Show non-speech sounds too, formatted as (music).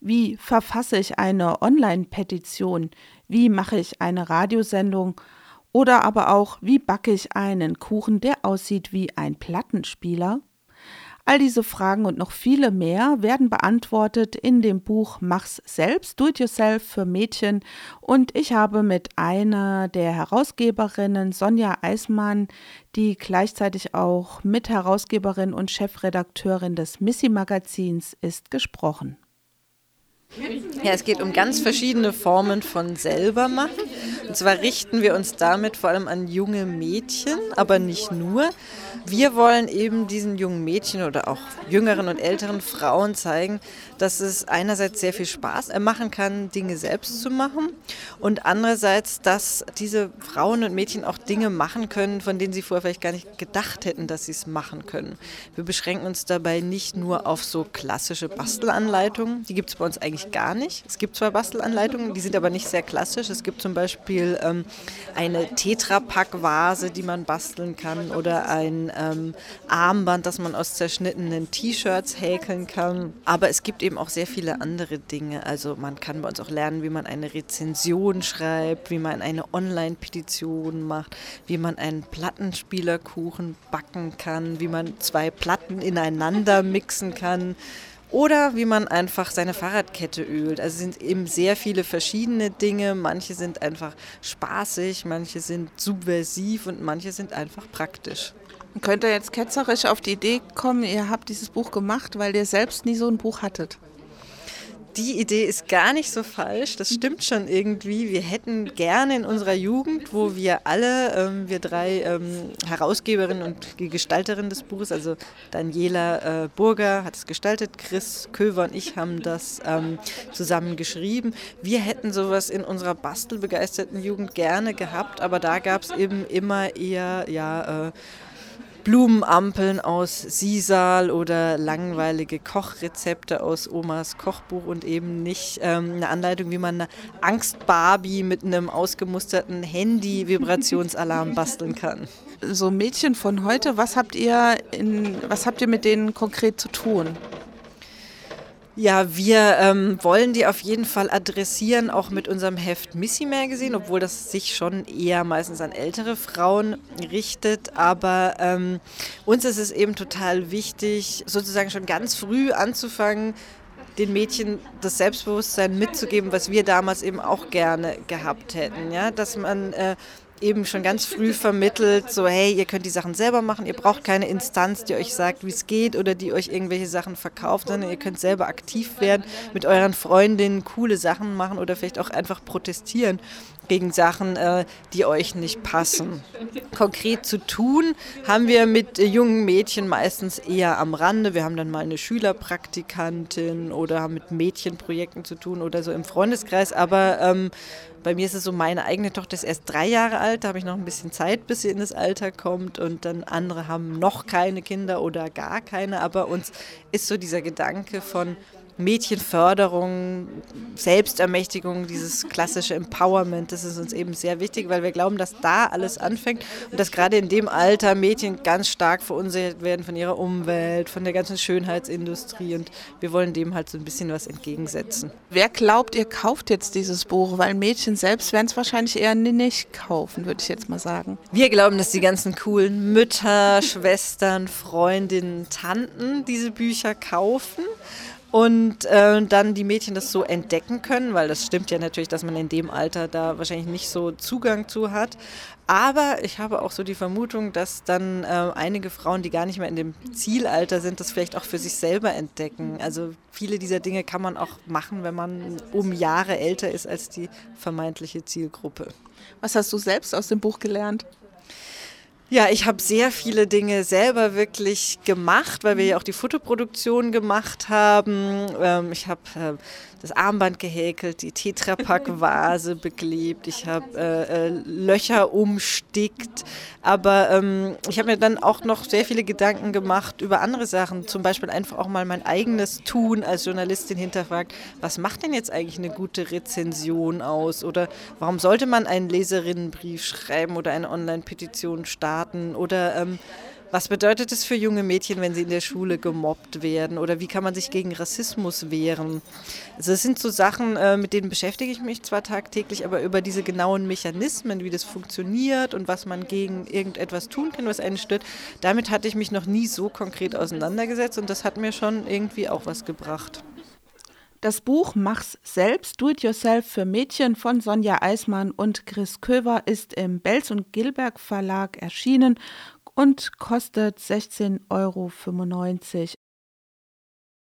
Wie verfasse ich eine Online-Petition? Wie mache ich eine Radiosendung? Oder aber auch, wie backe ich einen Kuchen, der aussieht wie ein Plattenspieler? All diese Fragen und noch viele mehr werden beantwortet in dem Buch Mach's selbst, Do It Yourself für Mädchen. Und ich habe mit einer der Herausgeberinnen, Sonja Eismann, die gleichzeitig auch Mitherausgeberin und Chefredakteurin des Missy Magazins ist, gesprochen. Ja, es geht um ganz verschiedene Formen von selber machen. Und zwar richten wir uns damit vor allem an junge Mädchen, aber nicht nur. Wir wollen eben diesen jungen Mädchen oder auch jüngeren und älteren Frauen zeigen, dass es einerseits sehr viel Spaß machen kann, Dinge selbst zu machen und andererseits, dass diese Frauen und Mädchen auch Dinge machen können, von denen sie vorher vielleicht gar nicht gedacht hätten, dass sie es machen können. Wir beschränken uns dabei nicht nur auf so klassische Bastelanleitungen, die gibt es bei uns eigentlich gar nicht. Es gibt zwar Bastelanleitungen, die sind aber nicht sehr klassisch. Es gibt zum Beispiel ähm, eine Tetrapack-Vase, die man basteln kann oder ein ähm, Armband, das man aus zerschnittenen T-Shirts häkeln kann. Aber es gibt eben auch sehr viele andere Dinge. Also man kann bei uns auch lernen, wie man eine Rezension schreibt, wie man eine Online-Petition macht, wie man einen Plattenspielerkuchen backen kann, wie man zwei Platten ineinander mixen kann oder wie man einfach seine Fahrradkette ölt. Also sind eben sehr viele verschiedene Dinge. Manche sind einfach spaßig, manche sind subversiv und manche sind einfach praktisch. Könnt ihr jetzt ketzerisch auf die Idee kommen, ihr habt dieses Buch gemacht, weil ihr selbst nie so ein Buch hattet? Die Idee ist gar nicht so falsch. Das stimmt schon irgendwie. Wir hätten gerne in unserer Jugend, wo wir alle, ähm, wir drei ähm, Herausgeberinnen und die Gestalterin des Buches, also Daniela äh, Burger hat es gestaltet, Chris Köver und ich haben das ähm, zusammen geschrieben. Wir hätten sowas in unserer bastelbegeisterten Jugend gerne gehabt, aber da gab es eben immer eher, ja, äh, Blumenampeln aus Sisal oder langweilige Kochrezepte aus Omas Kochbuch und eben nicht ähm, eine Anleitung, wie man eine Angst-Barbie mit einem ausgemusterten Handy-Vibrationsalarm basteln kann. So Mädchen von heute, was habt ihr in, was habt ihr mit denen konkret zu tun? Ja, wir ähm, wollen die auf jeden Fall adressieren, auch mit unserem Heft Missy Magazine, obwohl das sich schon eher meistens an ältere Frauen richtet. Aber ähm, uns ist es eben total wichtig, sozusagen schon ganz früh anzufangen, den Mädchen das Selbstbewusstsein mitzugeben, was wir damals eben auch gerne gehabt hätten. Ja? Dass man äh, eben schon ganz früh vermittelt, so hey, ihr könnt die Sachen selber machen, ihr braucht keine Instanz, die euch sagt, wie es geht oder die euch irgendwelche Sachen verkauft, sondern ihr könnt selber aktiv werden, mit euren Freundinnen coole Sachen machen oder vielleicht auch einfach protestieren gegen Sachen, äh, die euch nicht passen. Konkret zu tun haben wir mit jungen Mädchen meistens eher am Rande. Wir haben dann mal eine Schülerpraktikantin oder haben mit Mädchenprojekten zu tun oder so im Freundeskreis, aber ähm, bei mir ist es so, meine eigene Tochter ist erst drei Jahre alt, da habe ich noch ein bisschen Zeit, bis sie in das Alter kommt und dann andere haben noch keine Kinder oder gar keine, aber uns ist so dieser Gedanke von, Mädchenförderung, Selbstermächtigung, dieses klassische Empowerment, das ist uns eben sehr wichtig, weil wir glauben, dass da alles anfängt und dass gerade in dem Alter Mädchen ganz stark verunsichert werden von ihrer Umwelt, von der ganzen Schönheitsindustrie und wir wollen dem halt so ein bisschen was entgegensetzen. Wer glaubt, ihr kauft jetzt dieses Buch? Weil Mädchen selbst werden es wahrscheinlich eher nicht kaufen, würde ich jetzt mal sagen. Wir glauben, dass die ganzen coolen Mütter, (laughs) Schwestern, Freundinnen, Tanten diese Bücher kaufen und äh, dann die Mädchen das so entdecken können, weil das stimmt ja natürlich, dass man in dem Alter da wahrscheinlich nicht so Zugang zu hat. Aber ich habe auch so die Vermutung, dass dann äh, einige Frauen, die gar nicht mehr in dem Zielalter sind, das vielleicht auch für sich selber entdecken. Also viele dieser Dinge kann man auch machen, wenn man um Jahre älter ist als die vermeintliche Zielgruppe. Was hast du selbst aus dem Buch gelernt? Ja, ich habe sehr viele Dinge selber wirklich gemacht, weil wir ja auch die Fotoproduktion gemacht haben. Ähm, ich habe äh, das Armband gehäkelt, die Tetrapack-Vase (laughs) beklebt, ich habe äh, äh, Löcher umstickt. Aber ähm, ich habe mir dann auch noch sehr viele Gedanken gemacht über andere Sachen. Zum Beispiel einfach auch mal mein eigenes Tun als Journalistin hinterfragt, was macht denn jetzt eigentlich eine gute Rezension aus? Oder warum sollte man einen Leserinnenbrief schreiben oder eine Online-Petition starten? Oder ähm, Was bedeutet es für junge Mädchen, wenn sie in der Schule gemobbt werden? Oder wie kann man sich gegen Rassismus wehren? Also das sind so Sachen, äh, mit denen beschäftige ich mich zwar tagtäglich, aber über diese genauen Mechanismen, wie das funktioniert und was man gegen irgendetwas tun kann, was einen stört, damit hatte ich mich noch nie so konkret auseinandergesetzt und das hat mir schon irgendwie auch was gebracht. Das Buch Mach's selbst, Do It Yourself für Mädchen von Sonja Eismann und Chris Köver ist im Belz und Gilberg Verlag erschienen und kostet 16,95 Euro.